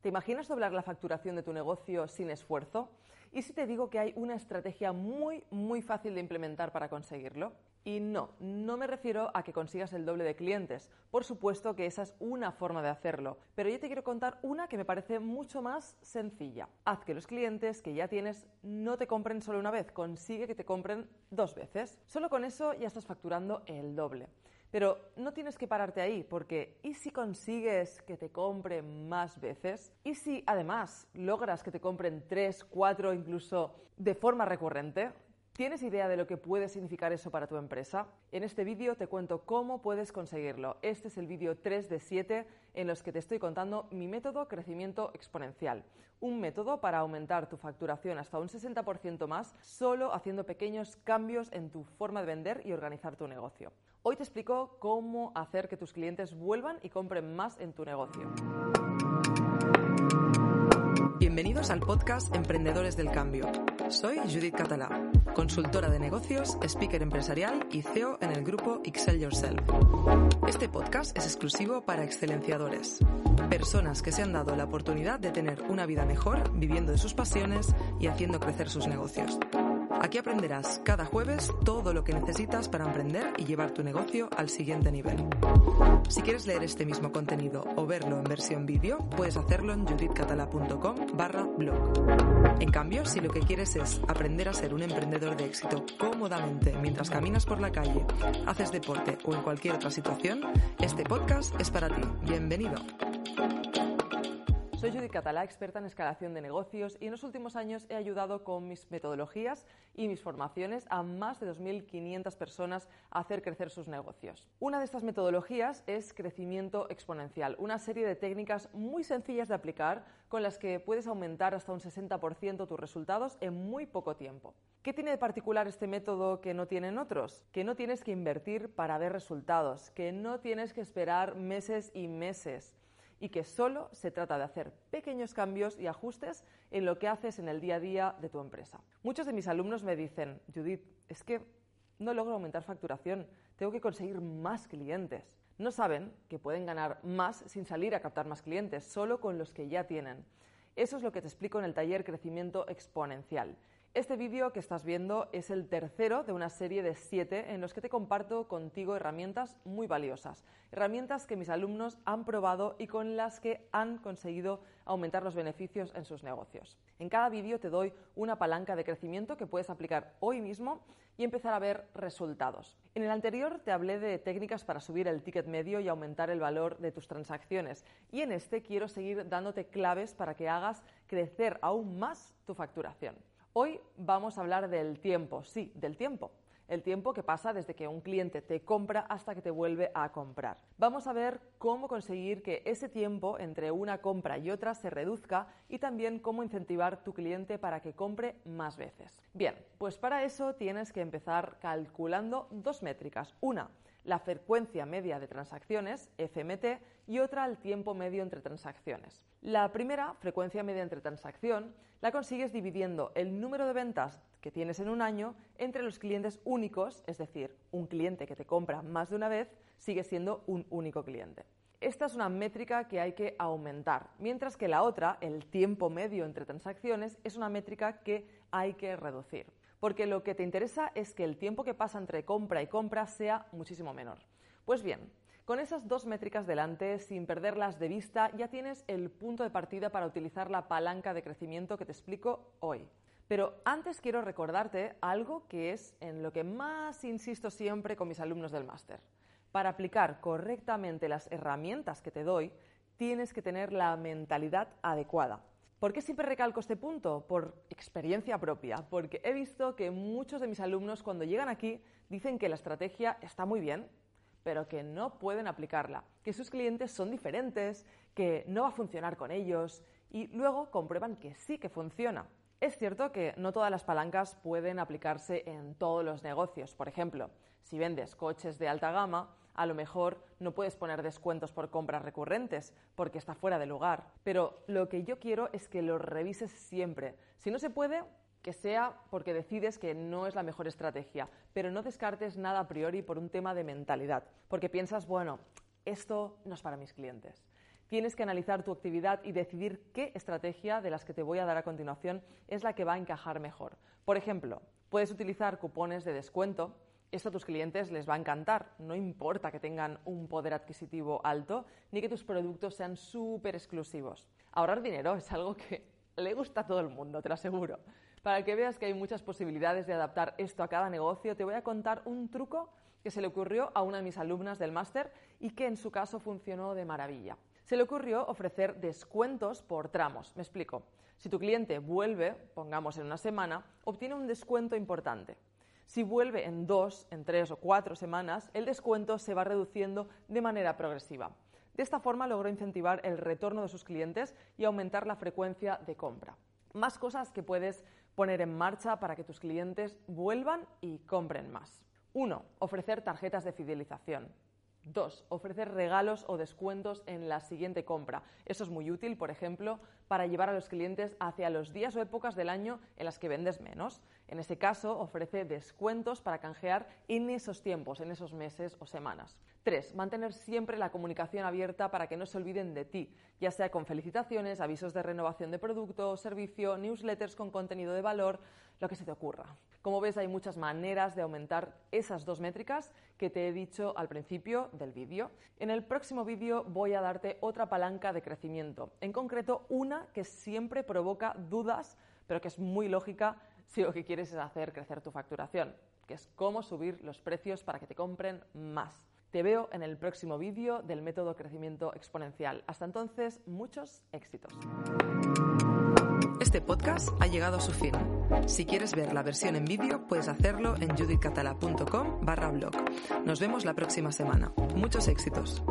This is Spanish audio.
¿Te imaginas doblar la facturación de tu negocio sin esfuerzo? ¿Y si te digo que hay una estrategia muy, muy fácil de implementar para conseguirlo? Y no, no me refiero a que consigas el doble de clientes. Por supuesto que esa es una forma de hacerlo, pero yo te quiero contar una que me parece mucho más sencilla. Haz que los clientes que ya tienes no te compren solo una vez, consigue que te compren dos veces. Solo con eso ya estás facturando el doble. Pero no tienes que pararte ahí, porque ¿y si consigues que te compren más veces? ¿Y si además logras que te compren tres, cuatro, incluso de forma recurrente? ¿Tienes idea de lo que puede significar eso para tu empresa? En este vídeo te cuento cómo puedes conseguirlo. Este es el vídeo 3 de 7 en los que te estoy contando mi método crecimiento exponencial. Un método para aumentar tu facturación hasta un 60% más solo haciendo pequeños cambios en tu forma de vender y organizar tu negocio. Hoy te explico cómo hacer que tus clientes vuelvan y compren más en tu negocio. Al podcast Emprendedores del Cambio. Soy Judith Catalá, consultora de negocios, speaker empresarial y CEO en el grupo Excel Yourself. Este podcast es exclusivo para excelenciadores, personas que se han dado la oportunidad de tener una vida mejor viviendo de sus pasiones y haciendo crecer sus negocios. Aquí aprenderás cada jueves todo lo que necesitas para emprender y llevar tu negocio al siguiente nivel. Si quieres leer este mismo contenido o verlo en versión vídeo, puedes hacerlo en judithcatala.com barra blog. En cambio, si lo que quieres es aprender a ser un emprendedor de éxito cómodamente mientras caminas por la calle, haces deporte o en cualquier otra situación, este podcast es para ti. Bienvenido. Soy Judy Catalá, experta en escalación de negocios y en los últimos años he ayudado con mis metodologías y mis formaciones a más de 2.500 personas a hacer crecer sus negocios. Una de estas metodologías es crecimiento exponencial, una serie de técnicas muy sencillas de aplicar con las que puedes aumentar hasta un 60% tus resultados en muy poco tiempo. ¿Qué tiene de particular este método que no tienen otros? Que no tienes que invertir para ver resultados, que no tienes que esperar meses y meses y que solo se trata de hacer pequeños cambios y ajustes en lo que haces en el día a día de tu empresa. Muchos de mis alumnos me dicen, Judith, es que no logro aumentar facturación, tengo que conseguir más clientes. No saben que pueden ganar más sin salir a captar más clientes, solo con los que ya tienen. Eso es lo que te explico en el taller Crecimiento Exponencial. Este vídeo que estás viendo es el tercero de una serie de siete en los que te comparto contigo herramientas muy valiosas, herramientas que mis alumnos han probado y con las que han conseguido aumentar los beneficios en sus negocios. En cada vídeo te doy una palanca de crecimiento que puedes aplicar hoy mismo y empezar a ver resultados. En el anterior te hablé de técnicas para subir el ticket medio y aumentar el valor de tus transacciones y en este quiero seguir dándote claves para que hagas crecer aún más tu facturación. Hoy vamos a hablar del tiempo, sí, del tiempo. El tiempo que pasa desde que un cliente te compra hasta que te vuelve a comprar. Vamos a ver cómo conseguir que ese tiempo entre una compra y otra se reduzca y también cómo incentivar tu cliente para que compre más veces. Bien, pues para eso tienes que empezar calculando dos métricas. Una, la frecuencia media de transacciones, FMT, y otra el tiempo medio entre transacciones. La primera, frecuencia media entre transacción, la consigues dividiendo el número de ventas que tienes en un año entre los clientes únicos, es decir, un cliente que te compra más de una vez sigue siendo un único cliente. Esta es una métrica que hay que aumentar, mientras que la otra, el tiempo medio entre transacciones, es una métrica que hay que reducir porque lo que te interesa es que el tiempo que pasa entre compra y compra sea muchísimo menor. Pues bien, con esas dos métricas delante, sin perderlas de vista, ya tienes el punto de partida para utilizar la palanca de crecimiento que te explico hoy. Pero antes quiero recordarte algo que es en lo que más insisto siempre con mis alumnos del máster. Para aplicar correctamente las herramientas que te doy, tienes que tener la mentalidad adecuada. ¿Por qué siempre recalco este punto? Por experiencia propia, porque he visto que muchos de mis alumnos cuando llegan aquí dicen que la estrategia está muy bien, pero que no pueden aplicarla, que sus clientes son diferentes, que no va a funcionar con ellos y luego comprueban que sí que funciona. Es cierto que no todas las palancas pueden aplicarse en todos los negocios. Por ejemplo, si vendes coches de alta gama, a lo mejor no puedes poner descuentos por compras recurrentes porque está fuera de lugar. Pero lo que yo quiero es que lo revises siempre. Si no se puede, que sea porque decides que no es la mejor estrategia, pero no descartes nada a priori por un tema de mentalidad, porque piensas, bueno, esto no es para mis clientes. Tienes que analizar tu actividad y decidir qué estrategia de las que te voy a dar a continuación es la que va a encajar mejor. Por ejemplo, puedes utilizar cupones de descuento. Esto a tus clientes les va a encantar. No importa que tengan un poder adquisitivo alto ni que tus productos sean súper exclusivos. Ahorrar dinero es algo que le gusta a todo el mundo, te lo aseguro. Para que veas que hay muchas posibilidades de adaptar esto a cada negocio, te voy a contar un truco que se le ocurrió a una de mis alumnas del máster y que en su caso funcionó de maravilla. Se le ocurrió ofrecer descuentos por tramos. Me explico. Si tu cliente vuelve, pongamos en una semana, obtiene un descuento importante. Si vuelve en dos, en tres o cuatro semanas, el descuento se va reduciendo de manera progresiva. De esta forma logró incentivar el retorno de sus clientes y aumentar la frecuencia de compra. Más cosas que puedes poner en marcha para que tus clientes vuelvan y compren más. 1. Ofrecer tarjetas de fidelización. 2. Ofrecer regalos o descuentos en la siguiente compra. Eso es muy útil, por ejemplo, para llevar a los clientes hacia los días o épocas del año en las que vendes menos. En ese caso, ofrece descuentos para canjear en esos tiempos, en esos meses o semanas. 3. Mantener siempre la comunicación abierta para que no se olviden de ti, ya sea con felicitaciones, avisos de renovación de producto o servicio, newsletters con contenido de valor, lo que se te ocurra. Como ves, hay muchas maneras de aumentar esas dos métricas que te he dicho al principio del vídeo. En el próximo vídeo voy a darte otra palanca de crecimiento, en concreto una que siempre provoca dudas, pero que es muy lógica si lo que quieres es hacer crecer tu facturación, que es cómo subir los precios para que te compren más. Te veo en el próximo vídeo del método crecimiento exponencial. Hasta entonces, muchos éxitos. Este podcast ha llegado a su fin. Si quieres ver la versión en vídeo, puedes hacerlo en judithcatala.com barra blog. Nos vemos la próxima semana. Muchos éxitos.